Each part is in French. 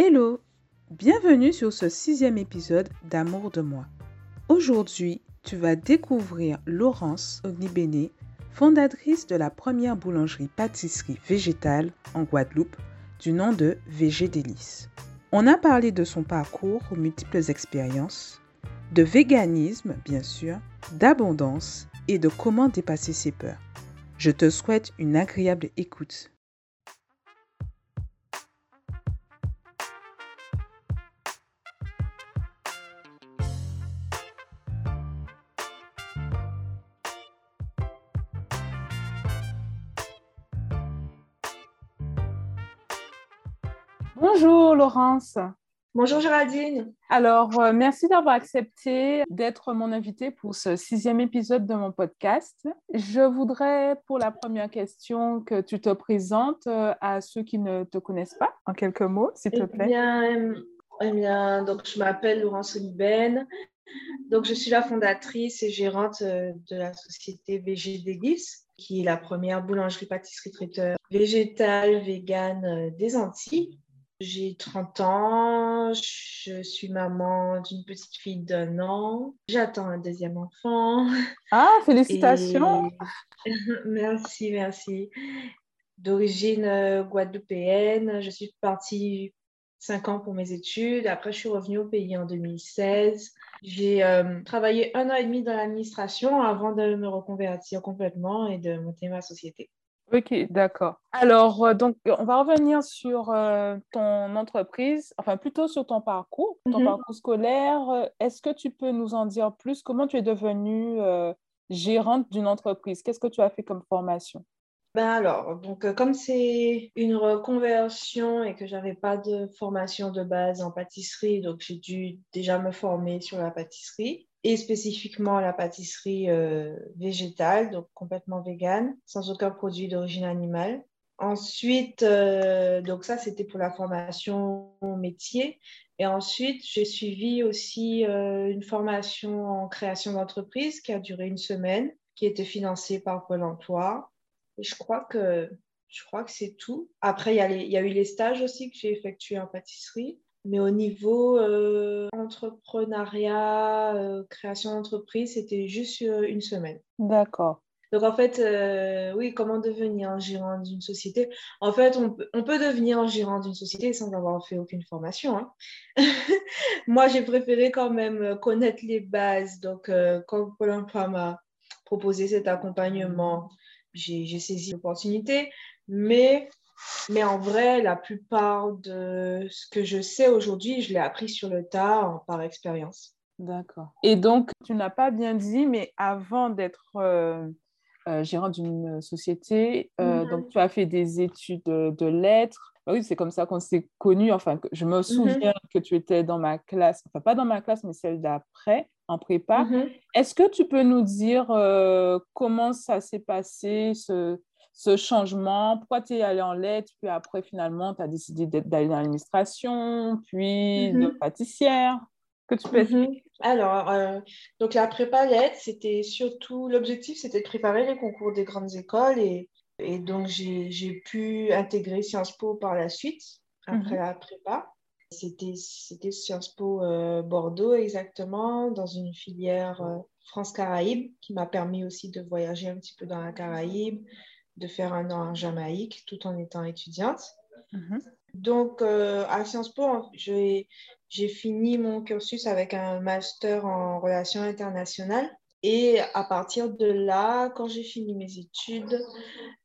Hello, bienvenue sur ce sixième épisode d'Amour de moi. Aujourd'hui, tu vas découvrir Laurence Ognibene, fondatrice de la première boulangerie-pâtisserie végétale en Guadeloupe du nom de VG Délices. On a parlé de son parcours aux multiples expériences, de véganisme bien sûr, d'abondance et de comment dépasser ses peurs. Je te souhaite une agréable écoute. Bonjour Laurence. Bonjour Géraldine. Alors, euh, merci d'avoir accepté d'être mon invitée pour ce sixième épisode de mon podcast. Je voudrais, pour la première question, que tu te présentes euh, à ceux qui ne te connaissent pas, en quelques mots, s'il te eh plaît. Bien, eh bien, donc je m'appelle Laurence Oliben. Donc, je suis la fondatrice et gérante euh, de la société VG Délices, qui est la première boulangerie-pâtisserie-traiteur végétale, végane des Antilles. J'ai 30 ans, je suis maman d'une petite fille d'un an. J'attends un deuxième enfant. Ah, félicitations. merci, merci. D'origine euh, guadeloupéenne, je suis partie cinq ans pour mes études. Après, je suis revenue au pays en 2016. J'ai euh, travaillé un an et demi dans l'administration avant de me reconvertir complètement et de monter ma société. Ok, d'accord. Alors, euh, donc, on va revenir sur euh, ton entreprise, enfin plutôt sur ton parcours, ton Mhm. parcours scolaire. Est-ce que tu peux nous en dire plus? Comment tu es devenue euh, gérante d'une entreprise? Qu'est-ce que tu as fait comme formation? Ben alors, donc comme c'est une reconversion et que j'avais pas de formation de base en pâtisserie, donc j'ai dû déjà me former sur la pâtisserie et spécifiquement la pâtisserie euh, végétale, donc complètement végane, sans aucun produit d'origine animale. Ensuite, euh, donc ça c'était pour la formation métier. Et ensuite, j'ai suivi aussi euh, une formation en création d'entreprise qui a duré une semaine, qui était financée par Pôle emploi. Et je crois que, que c'est tout. Après, il y, y a eu les stages aussi que j'ai effectués en pâtisserie. Mais au niveau euh, entrepreneuriat, euh, création d'entreprise, c'était juste euh, une semaine. D'accord. Donc en fait, euh, oui, comment devenir gérant d'une société? En fait, on peut, on peut devenir gérant d'une société sans avoir fait aucune formation. hein. Moi, j'ai préféré quand même connaître les bases. Donc, quand Pôle emploi m'a proposé cet accompagnement, j'ai saisi l'opportunité. Mais, mais en vrai, la plupart de ce que je sais aujourd'hui, je l'ai appris sur le tas par expérience. D'accord. Et donc, tu n'as pas bien dit, mais avant d'être euh, euh, gérant d'une société, euh, Mhm. donc tu as fait des études de, de lettres. Bah oui, c'est comme ça qu'on s'est connus. Enfin, je me souviens que tu étais dans ma classe, enfin pas dans ma classe, mais celle d'après, en prépa. Mhm. Est-ce que tu peux nous dire comment ça s'est passé, ce, ce changement? Pourquoi tu es allé en lettres, puis après, finalement, tu as décidé d'aller dans l'administration, puis de Mhm. pâtissière? Que tu peux Mhm. Alors, euh, donc la prépa lettres, c'était surtout, l'objectif, c'était de préparer les concours des grandes écoles et, et donc j'ai, pu intégrer Sciences Po par la suite, après Mhm. la prépa. C'était, c'était Sciences Po euh, Bordeaux exactement, dans une filière euh, France-Caraïbes qui m'a permis aussi de voyager un petit peu dans la Caraïbe, de faire un an en Jamaïque tout en étant étudiante. Mhm. Donc, euh, à Sciences Po, j'ai fini mon cursus avec un master en relations internationales. Et à partir de là, quand j'ai fini mes études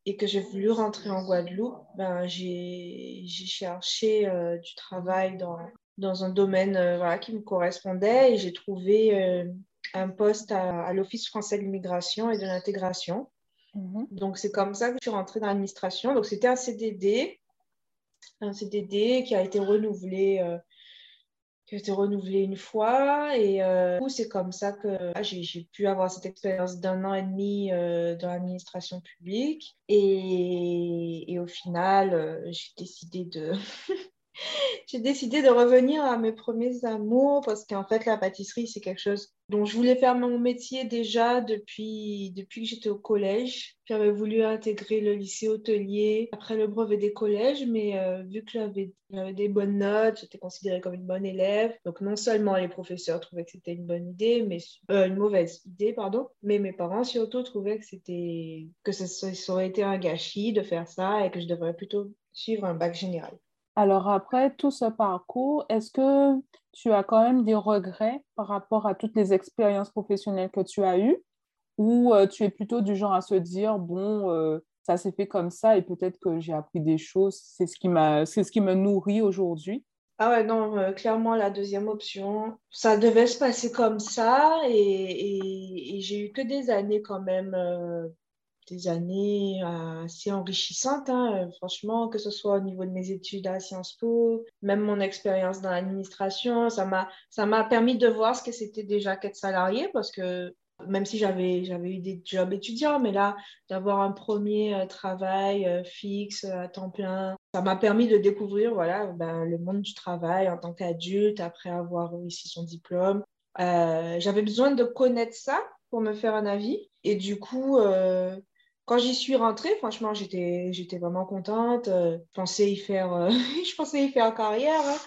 et que j'ai voulu rentrer en Guadeloupe, ben, j'ai j'ai cherché euh, du travail dans, dans un domaine euh, voilà, qui me correspondait et j'ai trouvé un poste à, à l'Office français de l'immigration et de l'intégration. Mhm. Donc, c'est comme ça que je suis rentrée dans l'administration. Donc, c'était un CDD qui a été renouvelé, euh, qui a été renouvelé une fois. Et euh, c'est comme ça que ah, j'ai pu avoir cette expérience d'un an et demi euh, dans l'administration publique. Et, et au final, euh, j'ai décidé de, j'ai décidé de revenir à mes premiers amours parce qu'en fait, la pâtisserie, c'est quelque chose dont je voulais faire mon métier déjà depuis, depuis que j'étais au collège. J'avais voulu intégrer le lycée hôtelier après le brevet des collèges, mais euh, vu que j'avais des bonnes notes, j'étais considérée comme une bonne élève. Donc non seulement les professeurs trouvaient que c'était une bonne idée, mais euh, une mauvaise idée, pardon, mais mes parents surtout trouvaient que c'était que ça, ça aurait été un gâchis de faire ça et que je devrais plutôt suivre un bac général. Alors après tout ce parcours, est-ce que tu as quand même des regrets par rapport à toutes les expériences professionnelles que tu as eues? Ou euh, tu es plutôt du genre à se dire, bon, euh, ça s'est fait comme ça et peut-être que j'ai appris des choses, c'est ce qui m'a, c'est me nourrit aujourd'hui? Ah ouais, non, euh, clairement la deuxième option. Ça devait se passer comme ça et, j'ai eu que des années quand même des années euh, assez enrichissantes, hein, euh, franchement, que ce soit au niveau de mes études à Sciences Po, même mon expérience dans l'administration, ça m'a, permis de voir ce que c'était déjà qu'être salarié, parce que même si j'avais, j'avais eu des jobs étudiants, mais là, d'avoir un premier euh, travail fixe à temps plein, ça m'a permis de découvrir voilà, ben, le monde du travail en tant qu'adulte, après avoir réussi son diplôme. j'avais besoin de connaître ça pour me faire un avis. Et du coup, quand j'y suis rentrée, franchement, j'étais, vraiment contente. Euh, je pensais y faire, euh, je pensais y faire carrière, hein.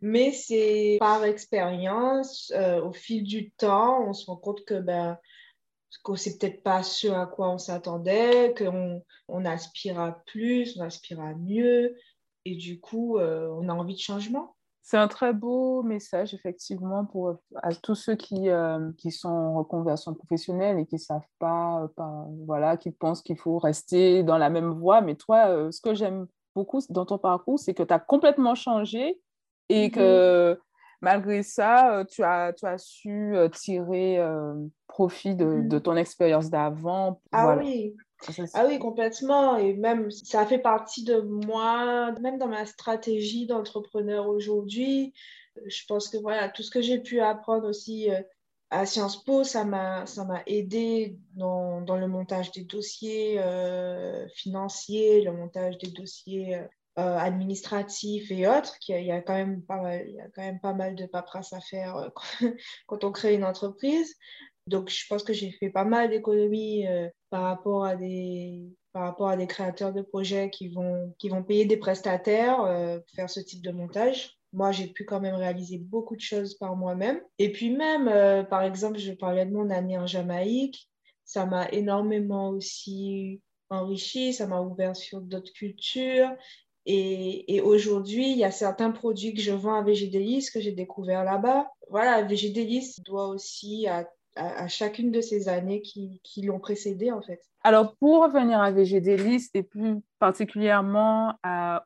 mais c'est par expérience, euh, au fil du temps, on se rend compte que ben, que c'est peut-être pas ce à quoi on s'attendait, qu'on on aspire à plus, on aspire à mieux, et du coup, on a envie de changement. C'est un très beau message, effectivement, pour à tous ceux qui, euh, qui sont en reconversion professionnelle et qui ne savent pas, euh, pas, voilà, qui pensent qu'il faut rester dans la même voie. Mais toi, euh, ce que j'aime beaucoup dans ton parcours, c'est que tu as complètement changé et que mm-hmm. malgré ça, tu as, tu as su tirer profit de, de, mm-hmm. ton expérience d'avant. Ah oui, ah oui, complètement. Et même, ça fait partie de moi, même dans ma stratégie d'entrepreneur aujourd'hui. Je pense que voilà, tout ce que j'ai pu apprendre aussi euh, à Sciences Po, ça m'a aidé dans, dans, le montage des dossiers euh, financiers, le montage des dossiers euh, administratifs et autres. Il y, a, il y, a, quand même pas mal, il y a quand même pas mal de paperasse à faire quand on crée une entreprise. Donc, je pense que j'ai fait pas mal d'économies euh, par, rapport à des, par rapport à des créateurs de projets qui vont, qui vont payer des prestataires euh, pour faire ce type de montage. Moi, j'ai pu quand même réaliser beaucoup de choses par moi-même. Et puis même, euh, par exemple, je parlais de mon année en Jamaïque. Ça m'a énormément aussi enrichi, ça m'a ouvert sur d'autres cultures. Et, et aujourd'hui, il y a certains produits que je vends à VGDelis que j'ai découvert là-bas. Voilà, VGDelis doit aussi à à, chacune de ces années qui, qui l'ont précédé, en fait. Alors, pour revenir à VGDList et plus particulièrement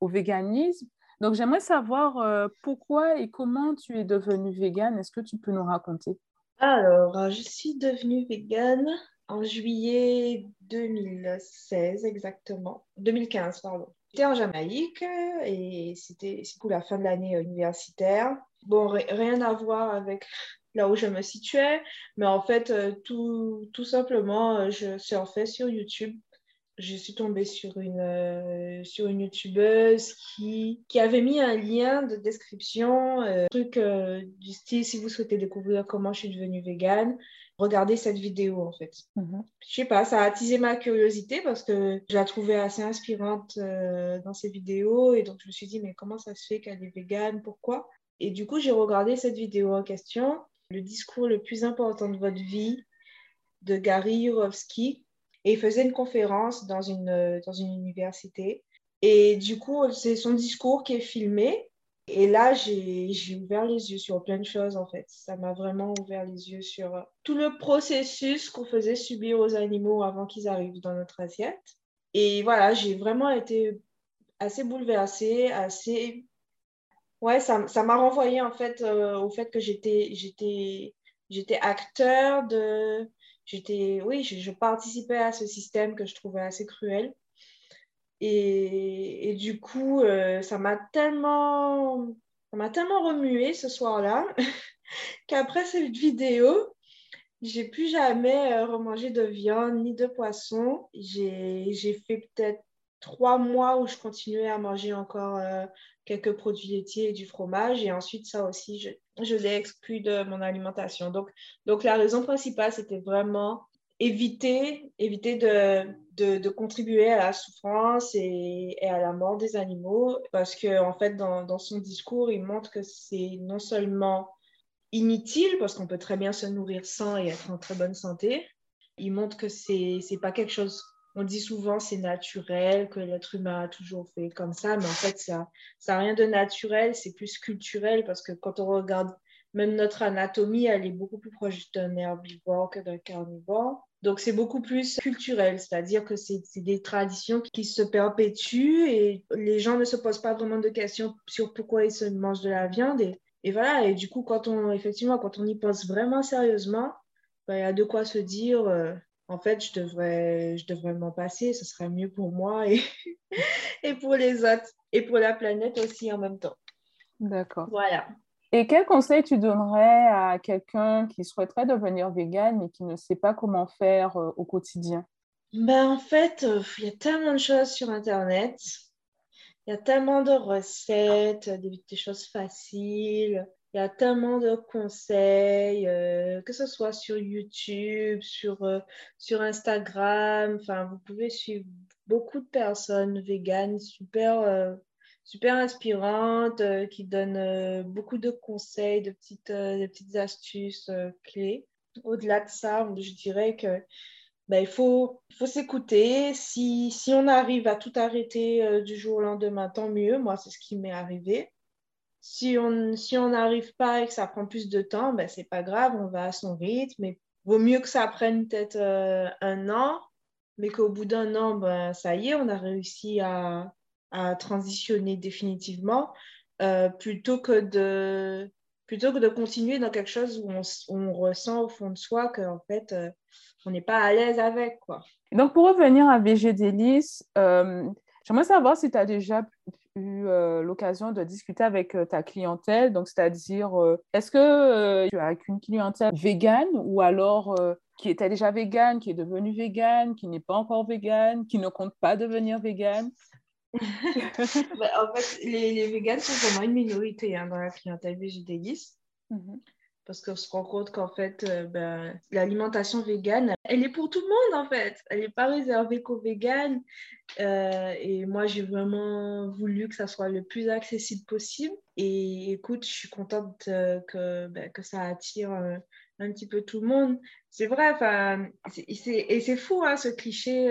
au véganisme, donc j'aimerais savoir euh, pourquoi et comment tu es devenue végane? Est-ce que tu peux nous raconter? Alors, euh, je suis devenue végane en juillet 2016 exactement, 2015 pardon. J'étais en Jamaïque et c'était pour la fin de l'année universitaire. Bon, rien à voir avec là où je me situais. Mais en fait, euh, tout, tout simplement, euh, je surfais sur YouTube. Je suis tombée sur une, euh, sur une youtubeuse qui, qui avait mis un lien de description, truc du style si vous souhaitez découvrir comment je suis devenue végane, regardez cette vidéo en fait. Mhm. Je sais pas, ça a attisé ma curiosité parce que je la trouvais assez inspirante dans ses vidéos et donc je me suis dit mais comment ça se fait qu'elle est végane, pourquoi? Et du coup j'ai regardé cette vidéo en question le discours le plus important de votre vie de Gary Yurovsky et il faisait une conférence dans une, dans une université. Et du coup, c'est son discours qui est filmé. Et là, j'ai ouvert les yeux sur plein de choses, en fait. Ça m'a vraiment ouvert les yeux sur tout le processus qu'on faisait subir aux animaux avant qu'ils arrivent dans notre assiette. Et voilà, j'ai vraiment été assez bouleversée, assez ouais, ça, m'a renvoyé en fait euh, au fait que j'étais, j'étais, j'étais acteur de, j'étais, oui, je, participais à ce système que je trouvais assez cruel. Et, du coup, euh, ça m'a tellement, m'a tellement remué ce soir-là qu'après cette vidéo, j'ai plus jamais euh, remangé de viande ni de poisson. J'ai fait peut-être trois mois où je continuais à manger encore quelques produits laitiers et du fromage. Et ensuite, ça aussi, je, je l'ai exclu de mon alimentation. Donc, donc la raison principale, c'était vraiment éviter, éviter de, de, contribuer à la souffrance et, et, à la mort des animaux. Parce que, en fait, dans, dans son discours, il montre que c'est non seulement inutile, parce qu'on peut très bien se nourrir sans et être en très bonne santé. Il montre que c'est n'est pas quelque chose on dit souvent c'est naturel, que l'être humain a toujours fait comme ça, mais en fait, ça n'a rien de naturel, c'est plus culturel parce que quand on regarde même notre anatomie, elle est beaucoup plus proche d'un herbivore que d'un carnivore. Donc, c'est beaucoup plus culturel, c'est-à-dire que c'est des traditions qui se perpétuent et les gens ne se posent pas vraiment de questions sur pourquoi ils se mangent de la viande. Et, voilà, et du coup, quand on, effectivement, quand on y pense vraiment sérieusement, ben, il y a de quoi se dire, euh, en fait, je devrais, je devrais m'en passer, ce serait mieux pour moi et, et pour les autres, et pour la planète aussi en même temps. D'accord. Voilà. Et quel conseil tu donnerais à quelqu'un qui souhaiterait devenir vegan mais qui ne sait pas comment faire euh, au quotidien? Ben, En fait, euh, il y a tellement de choses sur Internet. Il y a tellement de recettes, des, des choses faciles. Il y a tellement de conseils, euh, que ce soit sur YouTube, sur, euh, sur Instagram. Enfin, vous pouvez suivre beaucoup de personnes véganes super, euh, super inspirantes qui donnent beaucoup de conseils, de petites, de petites astuces clés. Au-delà de ça, je dirais que ben, il faut, faut s'écouter. Si, si on arrive à tout arrêter du jour au lendemain, tant mieux. Moi, c'est ce qui m'est arrivé. Si on si n'arrive pas et que ça prend plus de temps, ben, c'est pas grave, on va à son rythme. Mais vaut mieux que ça prenne peut-être euh, un an, mais qu'au bout d'un an, ben, ça y est, on a réussi à, à transitionner définitivement, euh, plutôt, que de, plutôt que de continuer dans quelque chose où on, on ressent au fond de soi qu'en fait, euh, on n'est pas à l'aise avec. Quoi. Donc, pour revenir à VG Délice, j'aimerais savoir si tu as déjà eu euh, l'occasion de discuter avec euh, ta clientèle, donc c'est-à-dire, euh, est-ce que tu as qu'une clientèle végane ou alors qui était déjà végane, qui est devenue végane, qui n'est pas encore végane, qui ne compte pas devenir végane? Bah, En fait, les, les véganes sont vraiment une minorité hein, dans la clientèle végétaliste. Mm parce qu'on se rend compte qu'en fait, euh, ben, l'alimentation végane, elle est pour tout le monde en fait. Elle n'est pas réservée qu'aux véganes. Euh, et moi, j'ai vraiment voulu que ça soit le plus accessible possible. Et écoute, je suis contente euh, que, ben, que ça attire un petit peu tout le monde. C'est vrai, et c'est fou hein, ce cliché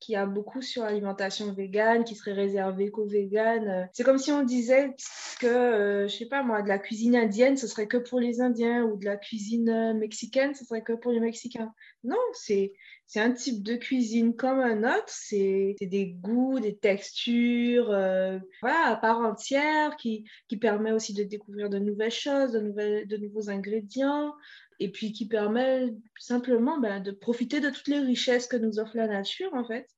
qui a beaucoup sur l'alimentation végane, qui serait réservée qu'aux véganes. C'est comme si on disait que, euh, je sais pas moi, de la cuisine indienne, ce serait que pour les Indiens, ou de la cuisine euh, mexicaine, ce serait que pour les Mexicains. Non, c'est c'est un type de cuisine comme un autre, c'est des goûts, des textures, euh, voilà, à part entière, qui, qui permet aussi de découvrir de nouvelles choses, de, nouvelles, de nouveaux ingrédients, et puis qui permet simplement ben, de profiter de toutes les richesses que nous offre la nature, en fait.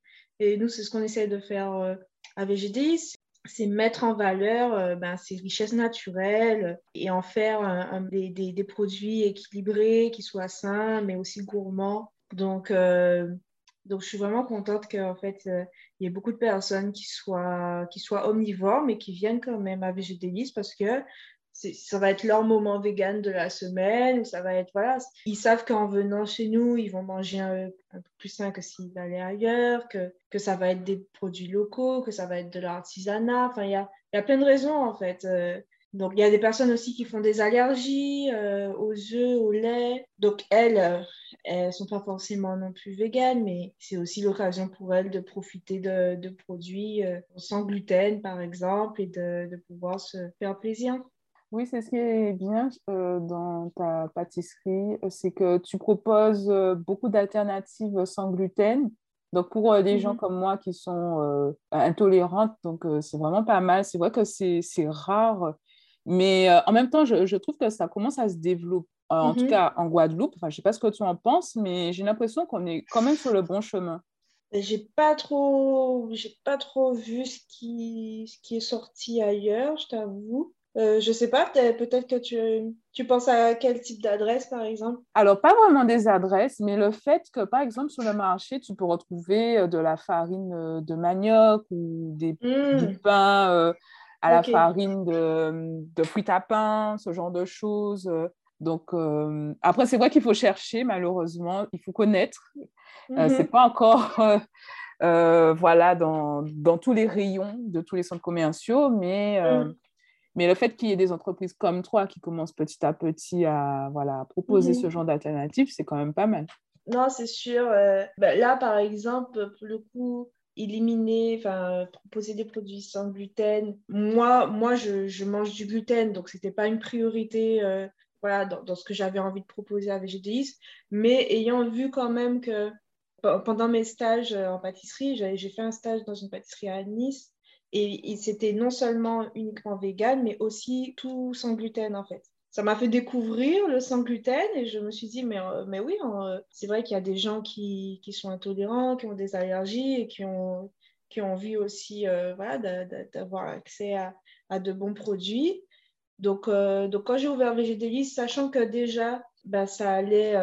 Et nous, c'est ce qu'on essaie de faire euh, à VGDI, c'est mettre en valeur euh, ben, ces richesses naturelles et en faire des, des, produits équilibrés, qui soient sains, mais aussi gourmands. Donc, euh, donc je suis vraiment contente qu'en fait, y ait beaucoup de personnes qui soient, qui soient omnivores, mais qui viennent quand même à VGDI parce que ça va être leur moment vegan de la semaine, ça va être, voilà, ils savent qu'en venant chez nous, ils vont manger un, peu plus sain que s'ils allaient ailleurs, que, que ça va être des produits locaux, que ça va être de l'artisanat, enfin, il y a, y a plein de raisons, en fait. Euh. donc, il y a des personnes aussi qui font des allergies euh, aux œufs, au lait. Donc, elles, euh, elles sont pas forcément non plus véganes, mais c'est aussi l'occasion pour elles de profiter de, de produits sans gluten, par exemple, et de, de pouvoir se faire plaisir. Oui, c'est ce qui est bien euh, dans ta pâtisserie, euh, c'est que tu proposes euh, beaucoup d'alternatives sans gluten. Donc, pour des gens mhm. comme moi qui sont intolérantes, donc c'est vraiment pas mal. C'est vrai que c'est rare, mais en même temps, je, je, trouve que ça commence à se développer, en tout mhm. cas en Guadeloupe. Enfin, je sais pas ce que tu en penses, mais j'ai l'impression qu'on est quand même sur le bon chemin. J'ai pas trop, j'ai pas trop vu ce qui, ce qui est sorti ailleurs, je t'avoue. Euh, je sais pas, peut-être que tu, tu, penses à quel type d'adresse, par exemple? Alors, pas vraiment des adresses, mais le fait que, par exemple, sur le marché, tu peux retrouver euh, de la farine euh, de manioc ou des, du mmh. pain à la farine de, de, fruits à pain, ce genre de choses. Donc, après, c'est vrai qu'il faut chercher, malheureusement, il faut connaître. Mm c'est pas encore voilà, dans, dans, tous les rayons de tous les centres commerciaux, mais, mmh. Mais le fait qu'il y ait des entreprises comme toi qui commencent petit à petit à voilà, proposer mmh ce genre d'alternatives, c'est quand même pas mal. Non, c'est sûr. Ben là, par exemple, pour le coup, éliminer, enfin, proposer des produits sans gluten. Moi, moi je, je mange du gluten, donc ce n'était pas une priorité voilà, dans, dans, ce que j'avais envie de proposer à VGDIS. Mais ayant vu quand même que pendant mes stages euh, en pâtisserie, j'ai fait un stage dans une pâtisserie à Nice et, c'était non seulement uniquement vegan, mais aussi tout sans gluten en fait. Ça m'a fait découvrir le sans gluten et je me suis dit, mais, euh, mais oui, euh, c'est vrai qu'il y a des gens qui, qui, sont intolérants, qui ont des allergies et qui ont, qui ont envie aussi voilà, d'avoir accès à, à, de bons produits. Donc, donc quand j'ai ouvert VGDLIS, sachant que déjà, bah, ça allait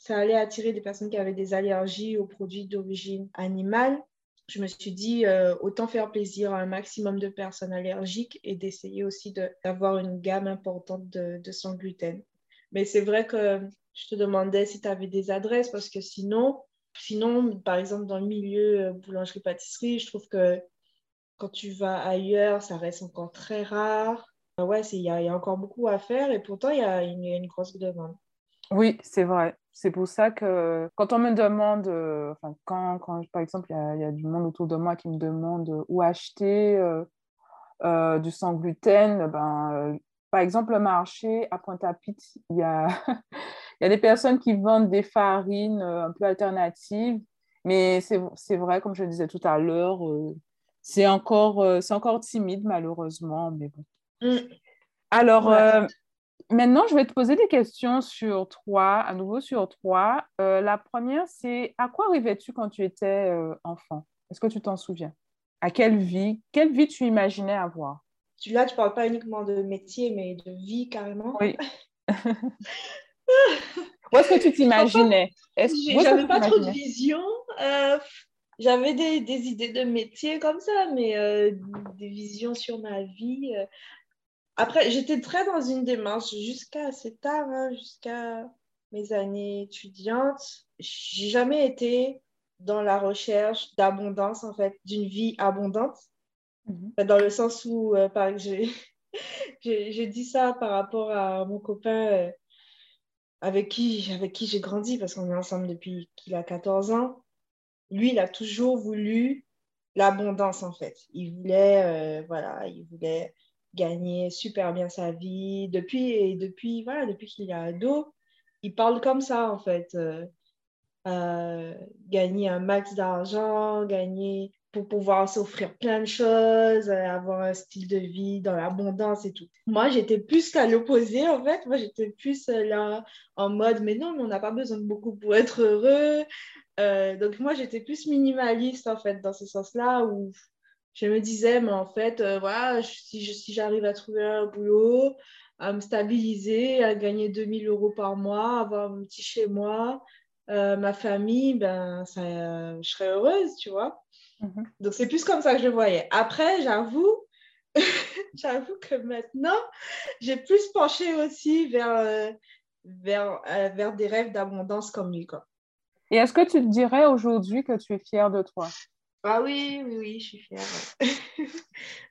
ça allait attirer des personnes qui avaient des allergies aux produits d'origine animale. Je me suis dit, euh, autant faire plaisir à un maximum de personnes allergiques et d'essayer aussi d'avoir une gamme importante de, sans gluten. Mais c'est vrai que je te demandais si tu avais des adresses parce que sinon, sinon, par exemple, dans le milieu euh, boulangerie-pâtisserie, je trouve que quand tu vas ailleurs, ça reste encore très rare. Ouais, il y, a encore beaucoup à faire et pourtant, il y, a une grosse demande. Oui, c'est vrai. C'est pour ça que quand on me demande, euh, enfin, quand, quand, par exemple, il y, a du monde autour de moi qui me demande où acheter euh, euh, du sans gluten, ben, par exemple, le marché à Pointe-à-Pitre, il y a, y a des personnes qui vendent des farines un peu alternatives, mais c'est vrai, comme je le disais tout à l'heure, c'est encore, encore timide, malheureusement, mais bon. Mmh. Alors, Maintenant, je vais te poser des questions sur toi, à nouveau sur toi. Euh, la première, c'est à quoi rêvais-tu quand tu étais euh, enfant? Est-ce que tu t'en souviens? À quelle vie Quelle vie tu imaginais avoir? Là, tu ne parles pas uniquement de métier, mais de vie carrément. Oui. Où est-ce que tu t'imaginais? J'avais pas trop de vision. Euh, j'avais des, des, idées de métier comme ça, mais des visions sur ma vie. Après, j'étais très dans une démarche jusqu'à assez tard, hein, jusqu'à mes années étudiantes. J'ai jamais été dans la recherche d'abondance, en fait, d'une vie abondante. Mhm. Dans le sens où, euh, par j'ai dit ça par rapport à mon copain euh, avec qui, avec qui j'ai grandi, parce qu'on est ensemble depuis qu'il a 14 ans. Lui, il a toujours voulu l'abondance, en fait. Il voulait, euh, voilà, il voulait gagner super bien sa vie. Depuis, et depuis, voilà, depuis qu'il est ado, il parle comme ça, en fait. Euh, euh, gagner un max d'argent, gagner pour pouvoir s'offrir plein de choses, euh, avoir un style de vie dans l'abondance et tout. Moi, j'étais plus qu'à l'opposé, en fait. Moi, j'étais plus là en mode, mais non, mais on n'a pas besoin de beaucoup pour être heureux. donc, moi, j'étais plus minimaliste, en fait, dans ce sens-là, où je me disais, mais en fait, euh, voilà, si, si j'arrive à trouver un boulot, à me stabiliser, à gagner 2000 euros par mois, avoir un petit chez moi, euh, ma famille, ben, ça, je serais heureuse, tu vois. Mhm. Donc, c'est plus comme ça que je le voyais. Après, j'avoue, j'avoue que maintenant, j'ai plus penché aussi vers, euh, vers, vers des rêves d'abondance comme lui. Quoi. Et est-ce que tu te dirais aujourd'hui que tu es fière de toi? Ah oui, oui, oui, je suis fière. oui,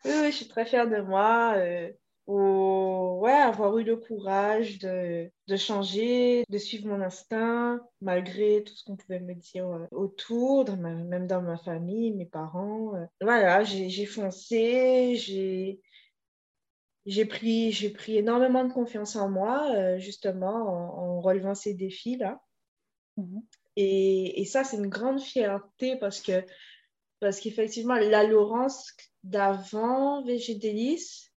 oui, je suis très fière de moi. Euh, ouais, avoir eu le courage de, de, changer, de suivre mon instinct, malgré tout ce qu'on pouvait me dire euh, autour, dans même dans ma famille, mes parents. Euh. voilà, j'ai foncé, j'ai j'ai pris, j'ai pris énormément de confiance en moi, euh, justement, en, relevant ces défis-là. Mmh et, et, ça, c'est une grande fierté parce que parce qu'effectivement, la Laurence d'avant VG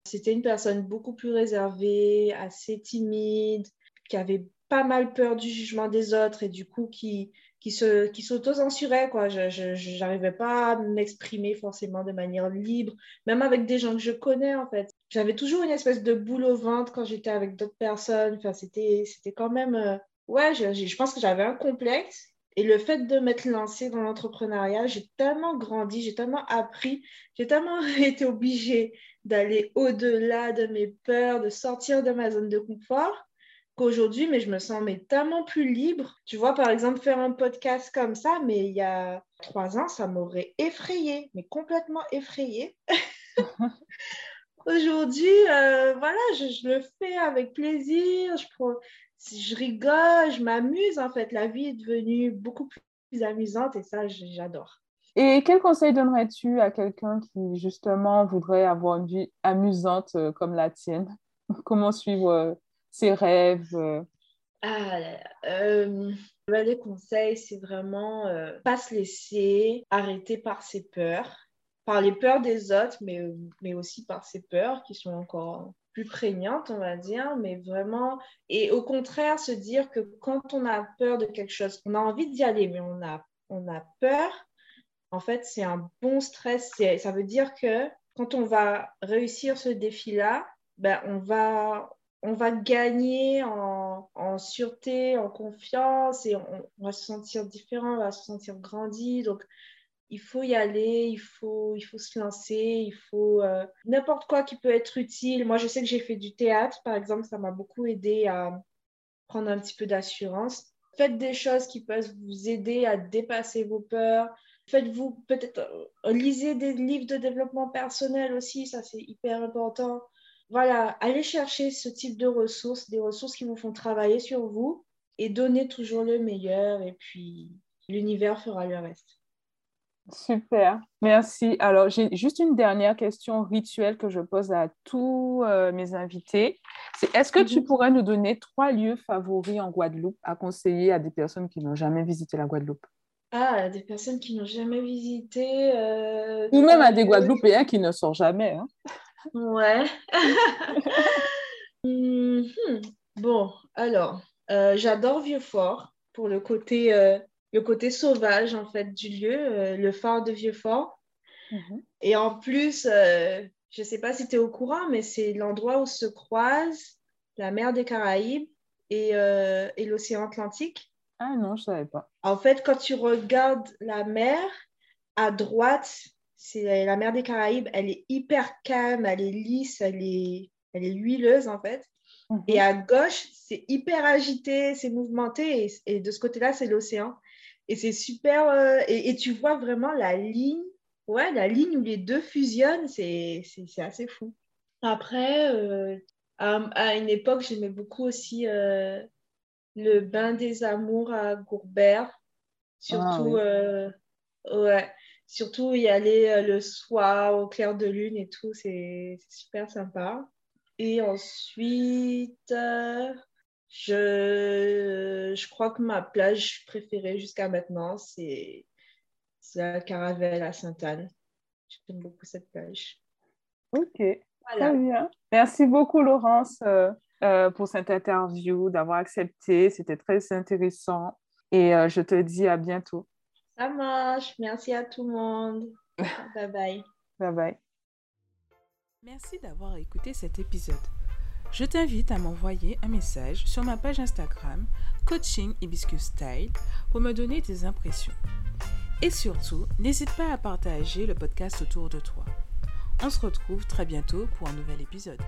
c'était une personne beaucoup plus réservée, assez timide, qui avait pas mal peur du jugement des autres et du coup qui, qui s'auto-censurait quoi. Je n'arrivais pas à m'exprimer forcément de manière libre même avec des gens que je connais en fait. J'avais toujours une espèce de boule au ventre quand j'étais avec d'autres personnes. Enfin c'était quand même euh, ouais je, pense que j'avais un complexe Et le fait de m'être lancée dans l'entrepreneuriat, j'ai tellement grandi, j'ai tellement appris, j'ai tellement été obligée d'aller au-delà de mes peurs, de sortir de ma zone de confort qu'aujourd'hui, mais je me sens mais tellement plus libre. Tu vois, par exemple, faire un podcast comme ça, mais il y a trois ans, ça m'aurait effrayée, mais complètement effrayée. Aujourd'hui, euh, voilà, je, le fais avec plaisir, je, je rigole, je m'amuse en fait. La vie est devenue beaucoup plus amusante et ça, j'adore. Et quel conseil donnerais-tu à quelqu'un qui justement voudrait avoir une vie amusante euh, comme la tienne? Comment suivre euh, ses rêves ah, euh, les conseils, c'est vraiment pas se laisser arrêter par ses peurs, par les peurs des autres, mais, mais aussi par ses peurs qui sont encore plus prégnante, on va dire, mais vraiment, et au contraire, se dire que quand on a peur de quelque chose, on a envie d'y aller, mais on a, on a peur, en fait, c'est un bon stress. Ça veut dire que quand on va réussir ce défi-là, ben, on, va, on va gagner en, en sûreté, en confiance, et on, on, va se sentir différent, on va se sentir grandi. Donc, il faut y aller, il faut, il faut se lancer, il faut euh, n'importe quoi qui peut être utile. Moi, je sais que j'ai fait du théâtre, par exemple, ça m'a beaucoup aidé à prendre un petit peu d'assurance. Faites des choses qui peuvent vous aider à dépasser vos peurs. Faites-vous peut-être, euh, lisez des livres de développement personnel aussi, ça c'est hyper important. Voilà, allez chercher ce type de ressources, des ressources qui vous font travailler sur vous et donnez toujours le meilleur et puis l'univers fera le reste. Super, merci. Alors, j'ai juste une dernière question rituelle que je pose à tous euh, mes invités. C'est est-ce que tu mhm. pourrais nous donner trois lieux favoris en Guadeloupe à conseiller à des personnes qui n'ont jamais visité la Guadeloupe? Ah, des personnes qui n'ont jamais visité. Euh, Ou même à des Guadeloupéens qui ne sortent jamais. Hein. Ouais. Mhm. Bon, alors, euh, j'adore Vieux-Fort pour le côté le côté sauvage en fait du lieu, euh, le phare de Vieux-Fort. Mhm. Et en plus, euh, je ne sais pas si tu es au courant, mais c'est l'endroit où se croisent la mer des Caraïbes et, euh, et l'océan Atlantique. Ah non, je ne savais pas. En fait, quand tu regardes la mer, à droite, c'est la mer des Caraïbes, elle est hyper calme, elle est lisse, elle est, elle est huileuse en fait. Mhm. Et à gauche, c'est hyper agité, c'est mouvementé, et, et de ce côté-là, c'est l'océan. Et c'est super. Euh, et, tu vois vraiment la ligne, ouais, la ligne où les deux fusionnent, c'est assez fou. Après, euh, à, une époque, j'aimais beaucoup aussi euh, le bain des amours à Gourbert. Surtout, ah ouais, surtout y aller le soir au clair de lune et tout, c'est super sympa. Et ensuite, je, je crois que ma plage préférée jusqu'à maintenant, c'est la Caravelle à Sainte-Anne. J'aime beaucoup cette plage. Ok, très bien. Merci beaucoup, Laurence, euh, euh, pour cette interview, d'avoir accepté. C'était très intéressant. Et euh, je te dis à bientôt. Ça marche. Merci à tout le monde. bye bye. Bye bye. Merci d'avoir écouté cet épisode je t'invite à m'envoyer un message sur ma page Instagram Coaching Hibiscus Style pour me donner tes impressions. Et surtout, n'hésite pas à partager le podcast autour de toi. On se retrouve très bientôt pour un nouvel épisode.